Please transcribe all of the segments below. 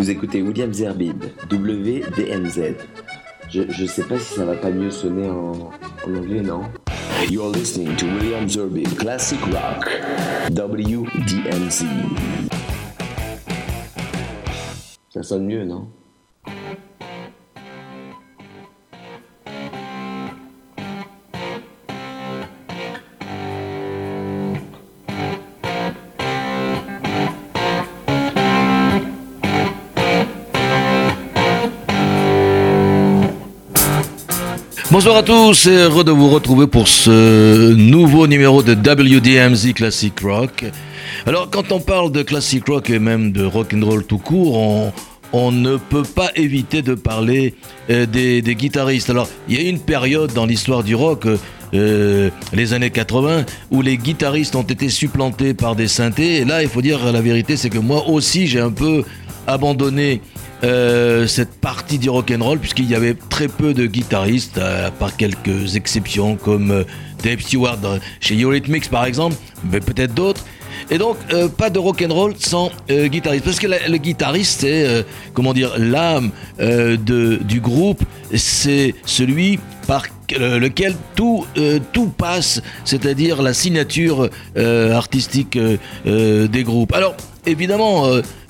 Vous écoutez William Zerbib, WDMZ. Je, je sais pas si ça va pas mieux sonner en, anglais, non? You're listening to William Zerbib, Classic Rock, WDMZ. Ça sonne mieux, non? Bonsoir à tous et heureux de vous retrouver pour ce nouveau numéro de WDMZ Classic Rock. Alors quand on parle de classic rock et même de rock and roll tout court, on, ne peut pas éviter de parler euh, des, des, guitaristes. Alors il y a une période dans l'histoire du rock, euh, les années 80, où les guitaristes ont été supplantés par des synthés. Et là, il faut dire la vérité, c'est que moi aussi j'ai un peu abandonné euh, cette partie du rock and roll puisqu'il y avait très peu de guitaristes à part quelques exceptions comme euh, Dave Stewart chez Eurythmics par exemple mais peut-être d'autres. Et donc euh, pas de rock and roll sans guitariste. Parce que le guitariste c'est comment dire l'âme du groupe. C'est celui par lequel tout passe, c'est-à-dire la signature artistique des groupes. Alors, évidemment,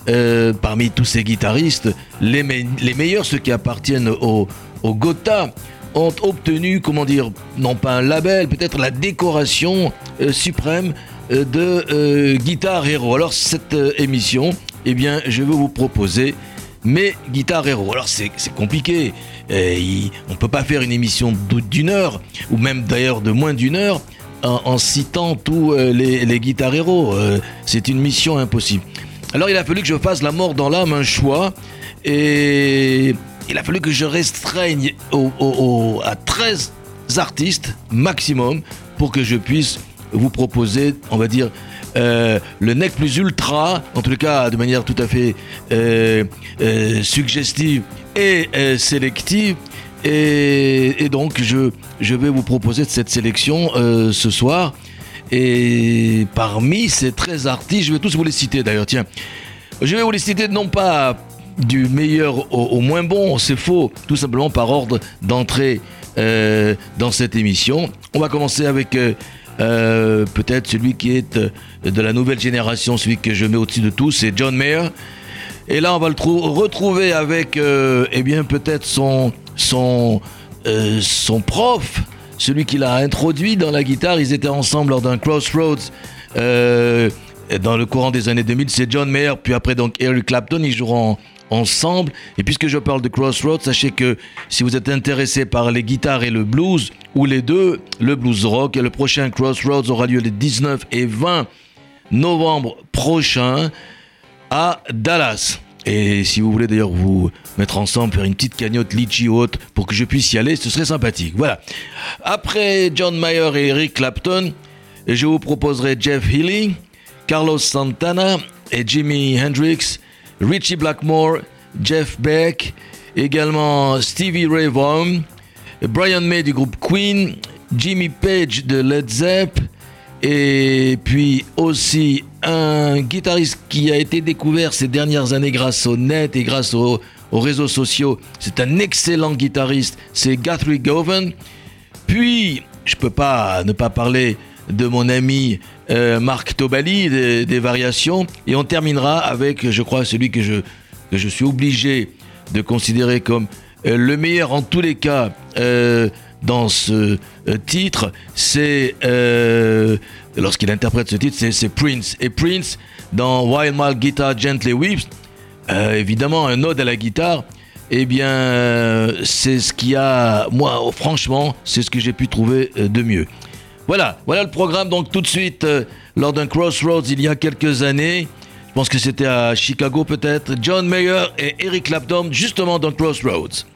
euh, parmi tous ces guitaristes, les, me les, meilleurs, ceux qui appartiennent au, Gotha, ont obtenu, comment dire, non pas un label, peut-être la décoration euh, suprême euh, de Guitar Hero. Alors cette émission, eh bien, je vais vous proposer mes Guitar Hero. Alors c'est compliqué, on ne peut pas faire une émission d'une heure, ou même d'ailleurs de moins d'une heure, en, en, citant tous les, les Guitar Hero. c'est une mission impossible. Alors il a fallu que je fasse la mort dans l'âme un choix et il a fallu que je restreigne à 13 artistes maximum pour que je puisse vous proposer, on va dire, euh, le nec plus ultra, en tout cas de manière tout à fait euh, euh, suggestive et sélective. Et, donc je, vais vous proposer cette sélection ce soir. Et parmi ces 13 artistes, je vais tous vous les citer d'ailleurs, tiens. Je vais vous les citer non pas du meilleur au, moins bon, c'est faux, tout simplement par ordre d'entrée euh, dans cette émission. On va commencer avec euh, euh, peut-être celui qui est de la nouvelle génération, celui que je mets au-dessus de tous, c'est John Mayer. Et là, on va le retrouver avec, eh bien, peut-être son, son, son prof, celui qui l'a introduit dans la guitare. Ils étaient ensemble lors d'un Crossroads euh, dans le courant des années 2000. C'est John Mayer, puis après donc Eric Clapton. Ils joueront ensemble. Et puisque je parle de Crossroads, sachez que si vous êtes intéressé par les guitares et le blues, ou les deux, le blues rock, le prochain Crossroads aura lieu les 19 et 20 novembre prochain à Dallas. Et si vous voulez d'ailleurs vous mettre ensemble, faire une petite cagnotte litchi haute pour que je puisse y aller, ce serait sympathique. Voilà. Après John Mayer et Eric Clapton, je vous proposerai Jeff Healy, Carlos Santana et Jimi Hendrix, Richie Blackmore, Jeff Beck, également Stevie Ray Vaughan, Brian May du groupe Queen, Jimmy Page de Led Zepp, et puis aussi un guitariste qui a été découvert ces dernières années grâce au net et grâce au, aux réseaux sociaux. C'est un excellent guitariste, c'est Guthrie Govan. Puis, je peux pas ne pas parler de mon ami euh, Marc Tobali des, des, variations et on terminera avec, je crois, celui que je, que je suis obligé de considérer comme euh, le meilleur en tous les cas. Euh, dans ce euh, titre, c'est euh, lorsqu'il interprète ce titre, c'est Prince. Et Prince, dans Wild Mal Guitar Gently Weeps, euh, évidemment un ode à la guitare, eh bien, c'est ce qui a, moi, franchement, c'est ce que j'ai pu trouver de mieux. Voilà, voilà le programme. Donc tout de suite, lors d'un Crossroads il y a quelques années, je pense que c'était à Chicago peut-être, John Mayer et Eric Clapton, justement dans Crossroads.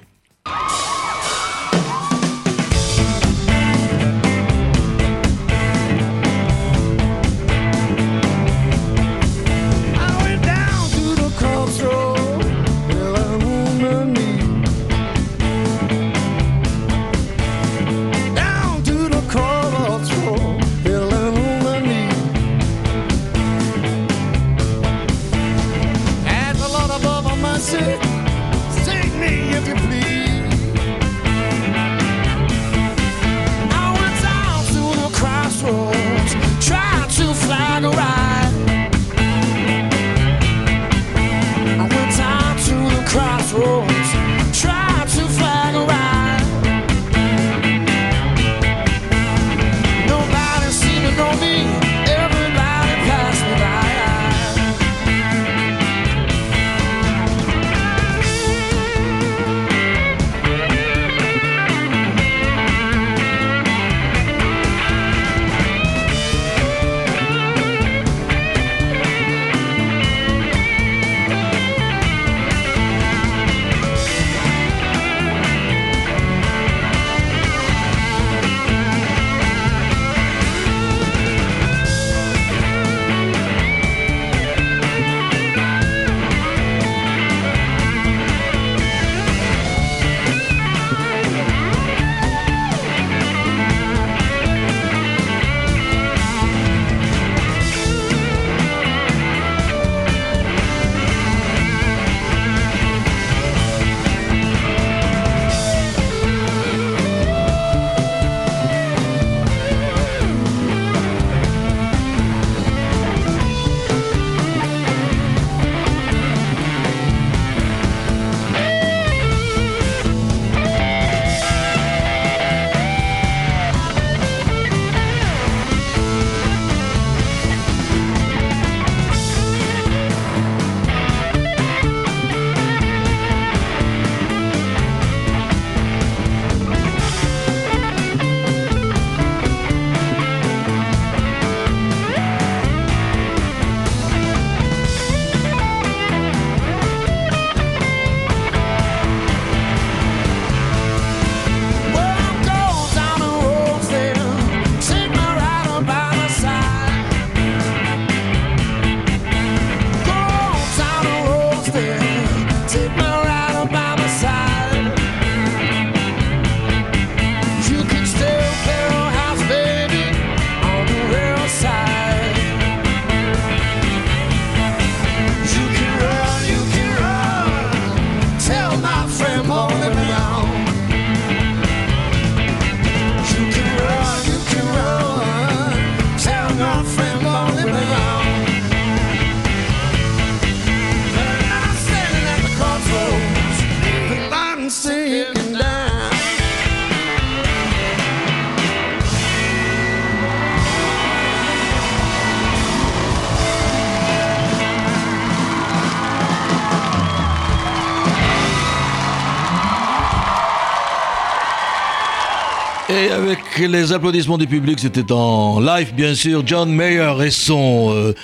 Les applaudissements du public, c'était en live, bien sûr, John Mayer et son, euh,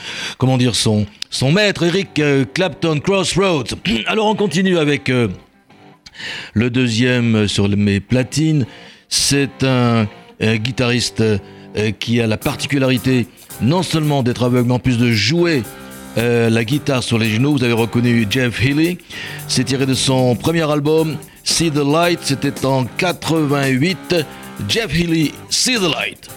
maître, Eric euh, Clapton, Crossroads. Alors on continue avec euh, le deuxième sur mes platines. C'est un, guitariste qui a la particularité non seulement d'être aveugle, mais en plus de jouer la guitare sur les genoux. Vous avez reconnu Jeff Healy. C'est tiré de son premier album, See the Light. C'était en 88. Jeff Healy, See the Light.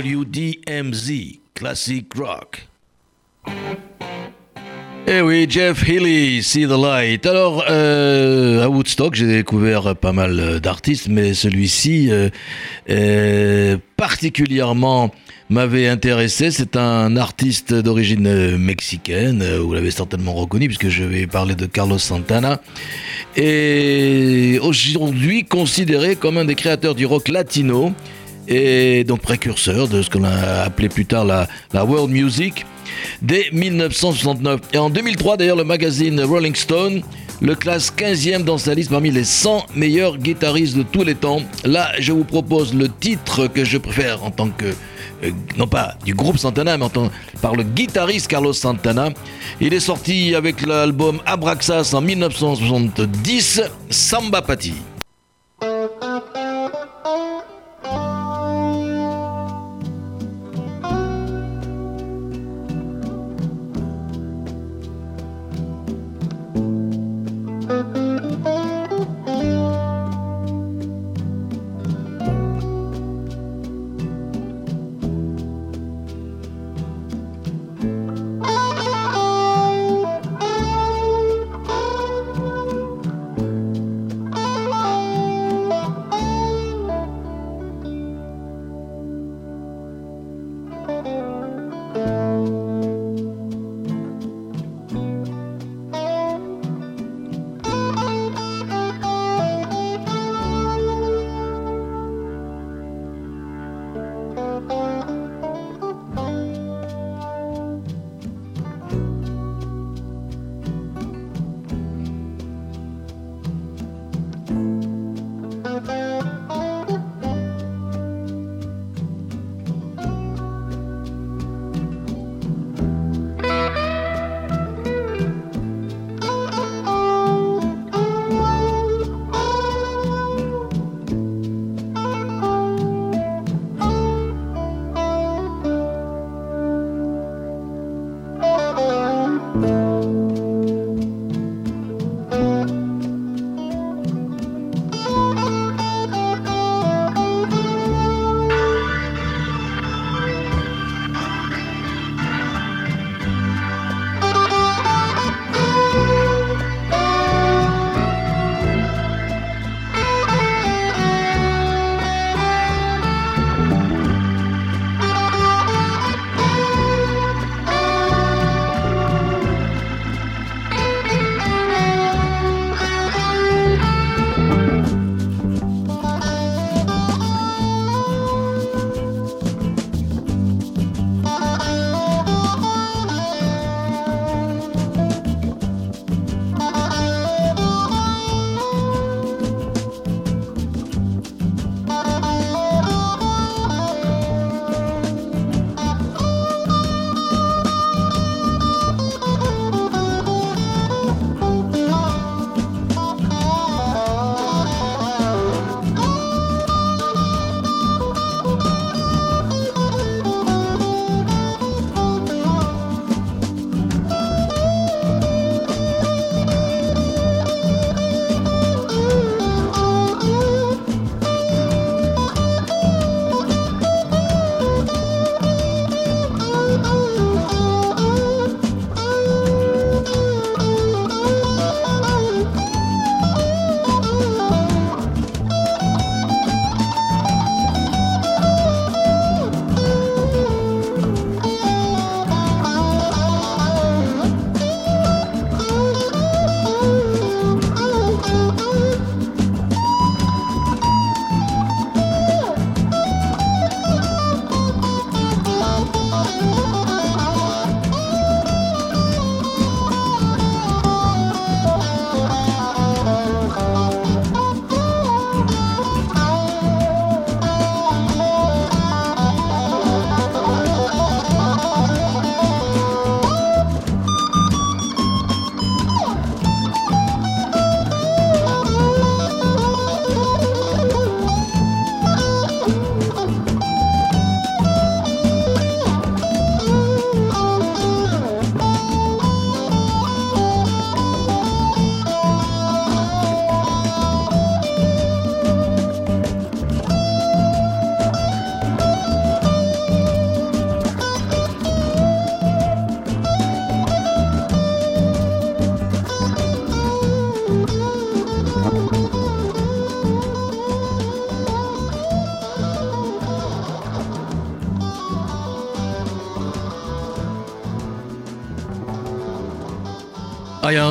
WDMZ Classic Rock. Eh oui, Jeff Healy, See the Light. Alors, euh, à Woodstock, j'ai découvert pas mal d'artistes, mais celui-ci, euh, particulièrement m'avait intéressé. C'est un artiste d'origine mexicaine, vous l'avez certainement reconnu puisque je vais parler de Carlos Santana. Et aujourd'hui considéré comme un des créateurs du rock latino et donc précurseur de ce qu'on a appelé plus tard la, world music dès 1969. Et en 2003 d'ailleurs le magazine Rolling Stone le classe 15e dans sa liste parmi les 100 meilleurs guitaristes de tous les temps. Là, je vous propose le titre que je préfère en tant que, euh, non pas du groupe Santana, mais en tant, par le guitariste Carlos Santana. Il est sorti avec l'album Abraxas en 1970, Samba Pati.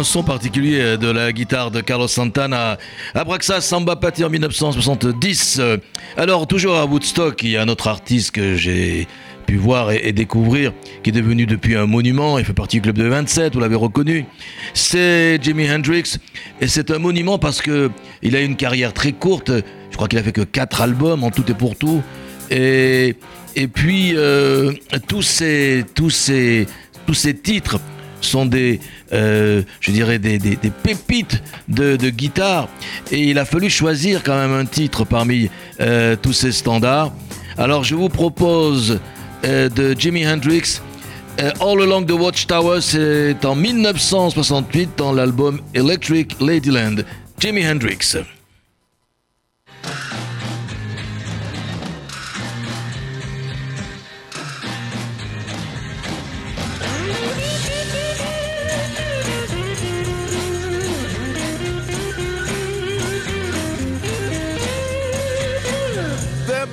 Son particulier de la guitare de Carlos Santana. Abraxa Samba Patti en 1970. Alors, toujours à Woodstock, il y a un autre artiste que j'ai pu voir et, découvrir, qui est devenu depuis un monument, il fait partie du club de 27, vous l'avez reconnu. C'est Jimi Hendrix, et c'est un monument parce que il a une carrière très courte, je crois qu'il a fait que 4 albums en tout et pour tout, et, puis euh, tous, ces, tous ces titres sont des, euh, je dirais, des, pépites de, guitare. Et il a fallu choisir quand même un titre parmi euh, tous ces standards. Alors je vous propose euh, de Jimi Hendrix. All Along the Watchtower, c'est en 1968 dans l'album Electric Ladyland. Jimi Hendrix.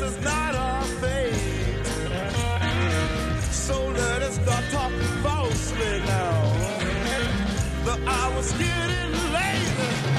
this is not our fate. So let us start talking falsely now. The hour's getting late.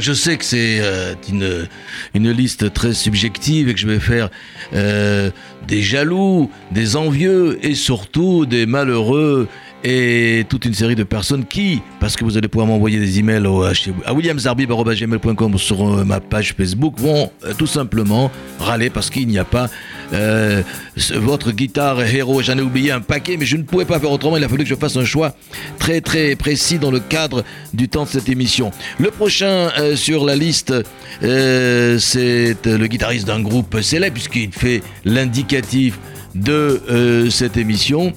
Je sais que c'est euh, une, une liste très subjective et que je vais faire euh, des jaloux, des envieux et surtout des malheureux et toute une série de personnes qui, parce que vous allez pouvoir m'envoyer des emails au, à, williamsarbib.gmail.com sur euh, ma page Facebook, vont euh, tout simplement râler parce qu'il n'y a pas euh, votre guitare héros. J'en ai oublié un paquet, mais je ne pouvais pas faire autrement. Il a fallu que je fasse un choix très très précis dans le cadre du temps de cette émission. Le prochain sur la liste, c'est le guitariste d'un groupe célèbre, puisqu'il fait l'indicatif de cette émission.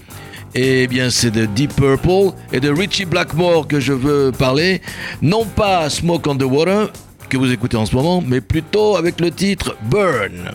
Eh bien, c'est de Deep Purple et de Richie Blackmore que je veux parler. Non pas Smoke on the Water, que vous écoutez en ce moment, mais plutôt avec le titre Burn.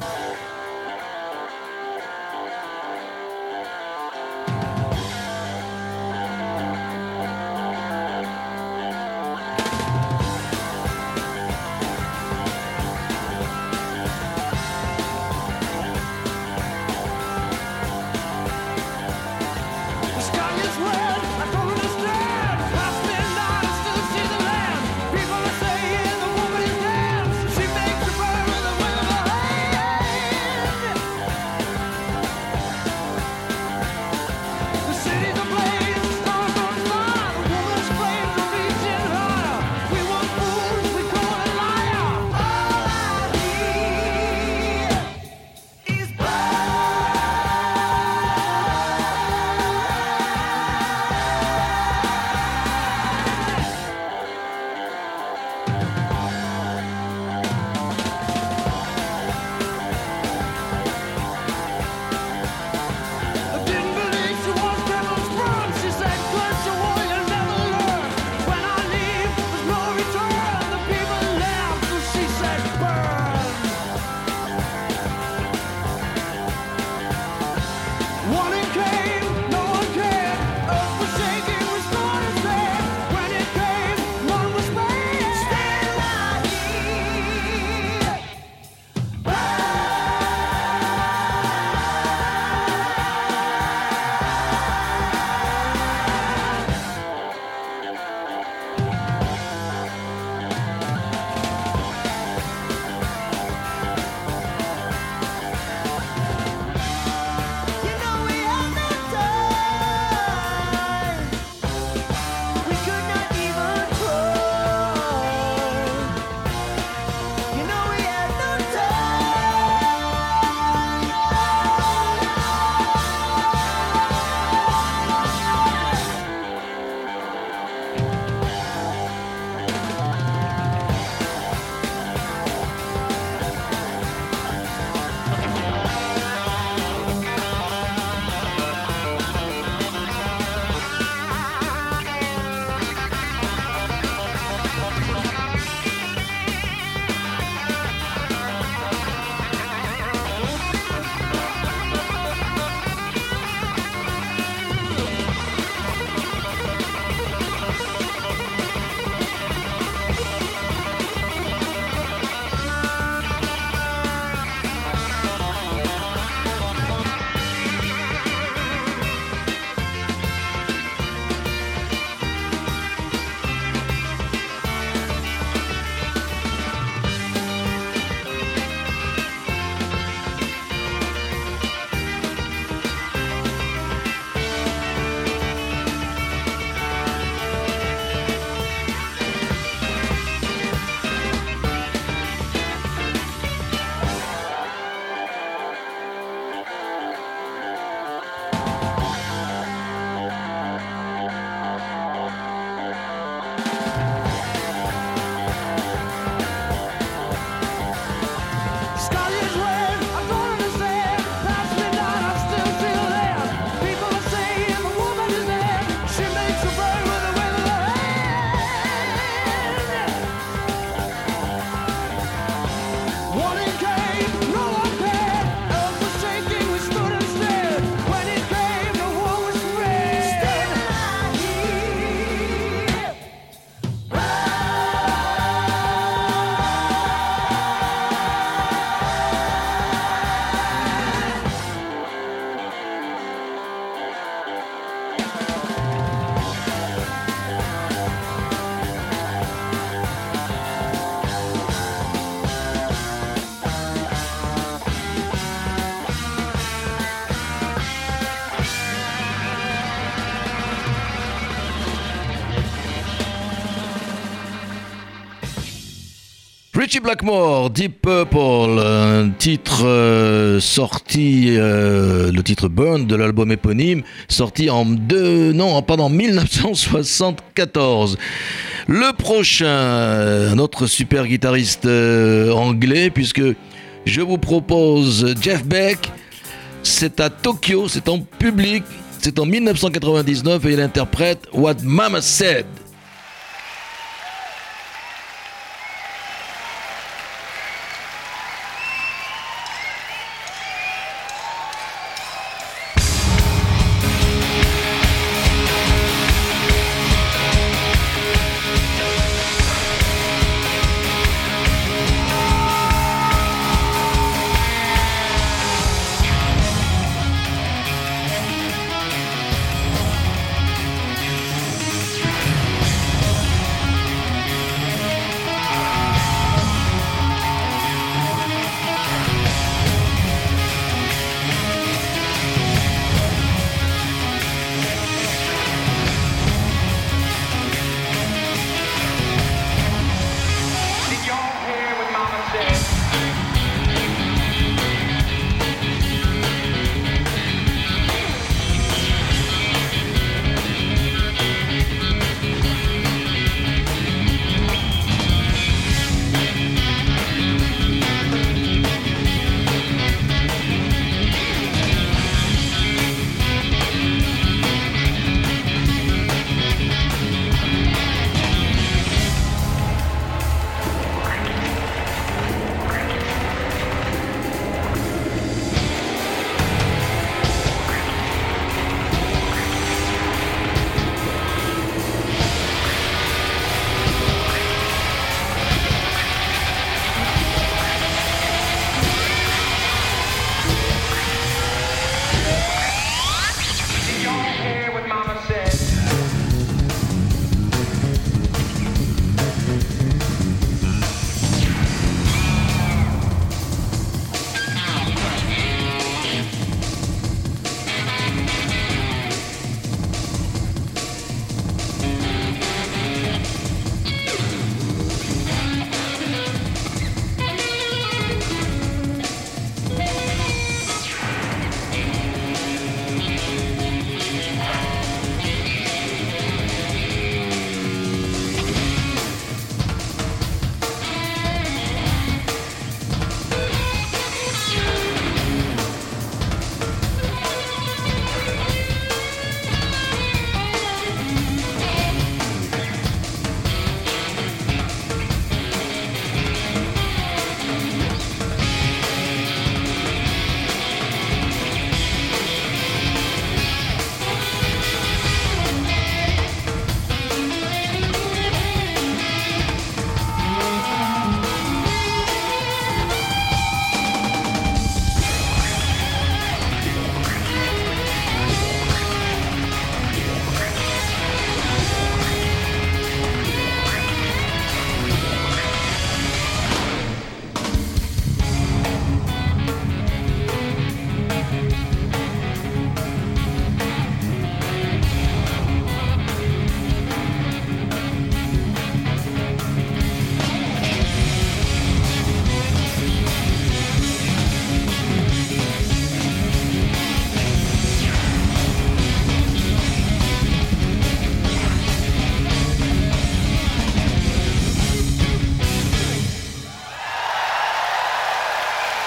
Richie Blackmore, Deep Purple, un titre euh, sorti, euh, le titre Burn de l'album éponyme, sorti en deux, non, pardon, 1974. Le prochain, un autre super guitariste euh, anglais, puisque je vous propose Jeff Beck. C'est à Tokyo, c'est en public, c'est en 1999 et il interprète What Mama Said.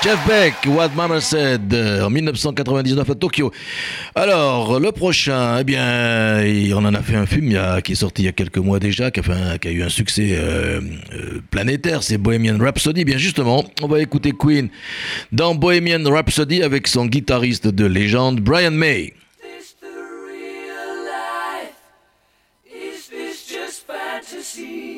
Jeff Beck, What Mama Said, euh, en 1999 à Tokyo. Alors, le prochain, eh bien, on en a fait un film qui est sorti il y a quelques mois déjà, qui a, eu un succès euh, euh, planétaire, c'est Bohemian Rhapsody. Bien justement, on va écouter Queen dans Bohemian Rhapsody avec son guitariste de légende, Brian May. this the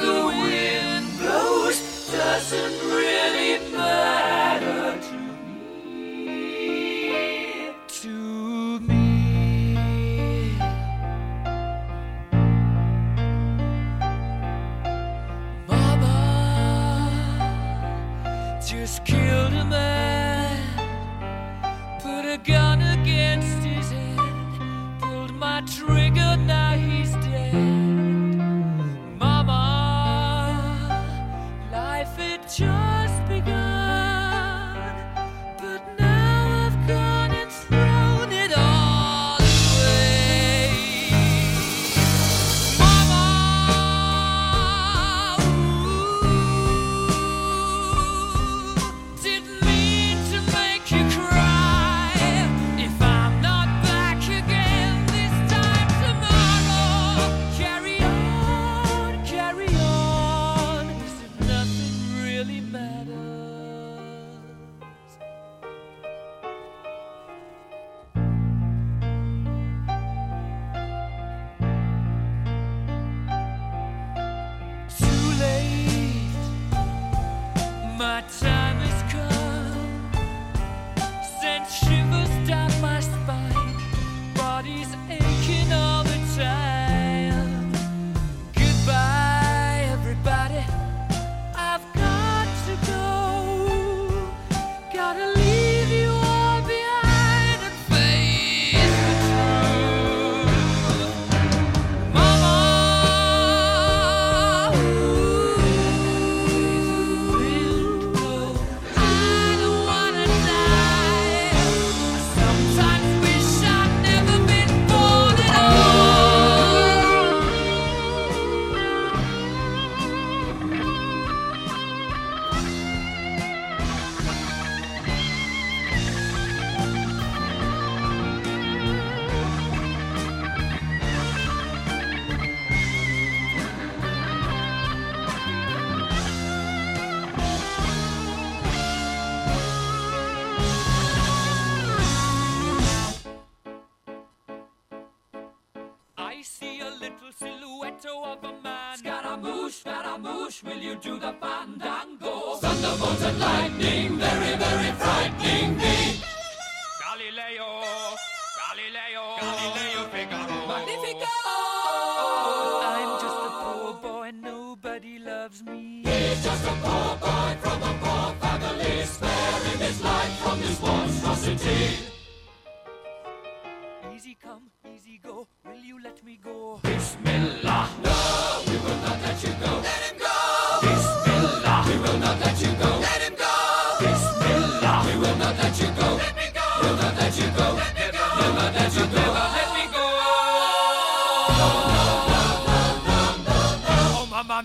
the wind blows doesn't really matter to me. To me. Mama just killed a man, put a gun Easy come, easy go. Will you let me go? Bismillah. No, we will not let you go. Let him go. Bismillah. We will not let you go. Let him go. Bismillah. We will not let you go.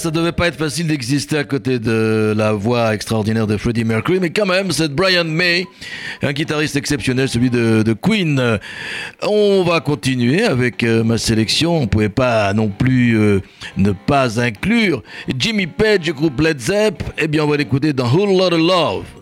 Ça devait pas être facile d'exister à côté de la voix extraordinaire de Freddie Mercury, mais quand même, c'est Brian May, un guitariste exceptionnel, celui de, Queen. On va continuer avec euh, ma sélection. On pouvait pas non plus euh, ne pas inclure Jimmy Page du groupe Led Zepp. Eh bien, on va l'écouter dans Whole Lotta Love.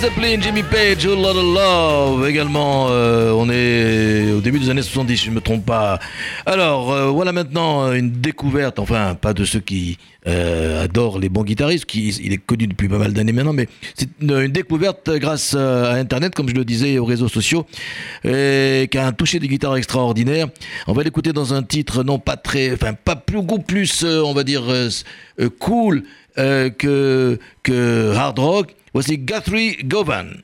Zeppelin, Jimmy Page, A Lot of Love. Également, euh, on est au début des années 70, si je ne me trompe pas. Alors, euh, voilà maintenant une découverte, enfin, pas de ceux qui euh, adorent les bons guitaristes, qui, il est connu depuis pas mal d'années maintenant, mais c'est une, découverte grâce à Internet, comme je le disais, et aux réseaux sociaux, et qui a un toucher de guitare extraordinaire. On va l'écouter dans un titre non pas très, enfin, pas plus, plus, euh, on va dire, euh, euh, cool euh, que, que hard rock. Voici Guthrie Govan?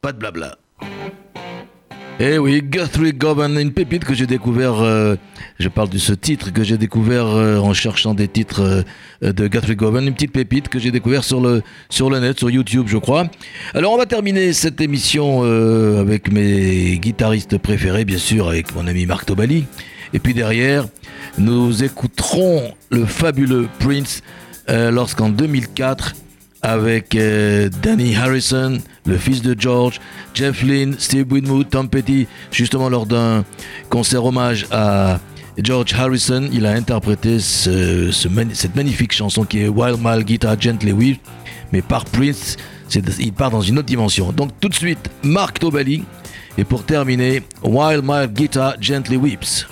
Pas de blabla. Eh oui, Guthrie Govan, une pépite que j'ai découvert, euh, je parle de ce titre que j'ai découvert euh, en cherchant des titres euh, de Guthrie Govan, une petite pépite que j'ai découvert sur le, sur le net, sur YouTube je crois. Alors on va terminer cette émission avec mes guitaristes préférés, bien sûr avec mon ami Marc Tobali. Et puis derrière, nous écouterons le fabuleux Prince lorsqu'en 2004, avec euh, Danny Harrison, le fils de George, Jeff Lynne, Steve Winwood, Tom Petty, justement lors d'un concert hommage à George Harrison, il a interprété cette magnifique chanson qui est Wild Mile Guitar Gently Weep, mais par Prince, il part dans une autre dimension. Donc tout de suite, Marc Tobali, et pour terminer, Wild Mile Guitar Gently Weeps.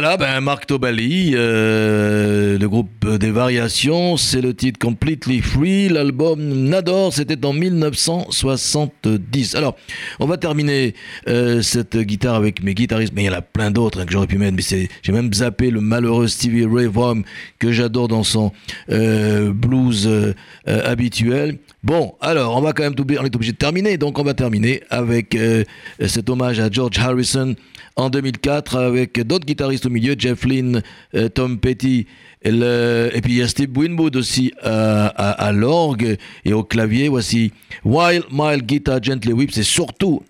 Voilà, ben Marc Tobali, euh, le groupe des variations, c'est le titre Completely Free, l'album Nador, c'était en 1970. Alors, on va terminer euh, cette guitare avec mes guitaristes, mais il y en a plein d'autres hein, que j'aurais pu mettre, mais j'ai même zappé le malheureux Stevie Ray Vaughan que j'adore dans son euh, blues habituel. Bon, alors, on va quand même, on est obligé de terminer, donc on va terminer avec cet hommage à George Harrison en 2004 avec d'autres guitaristes au milieu, Jeff Lynne, euh, Tom Petty, et, et puis il y a Steve Winwood aussi à, à- l'orgue et au clavier. Voici Wild Mile Guitar Gently Whip. C'est surtout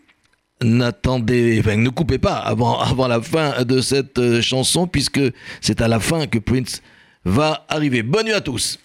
n'attendez, ne coupez pas avant, avant la fin de cette euh, chanson puisque c'est à la fin que Prince va arriver. Bonne nuit à tous.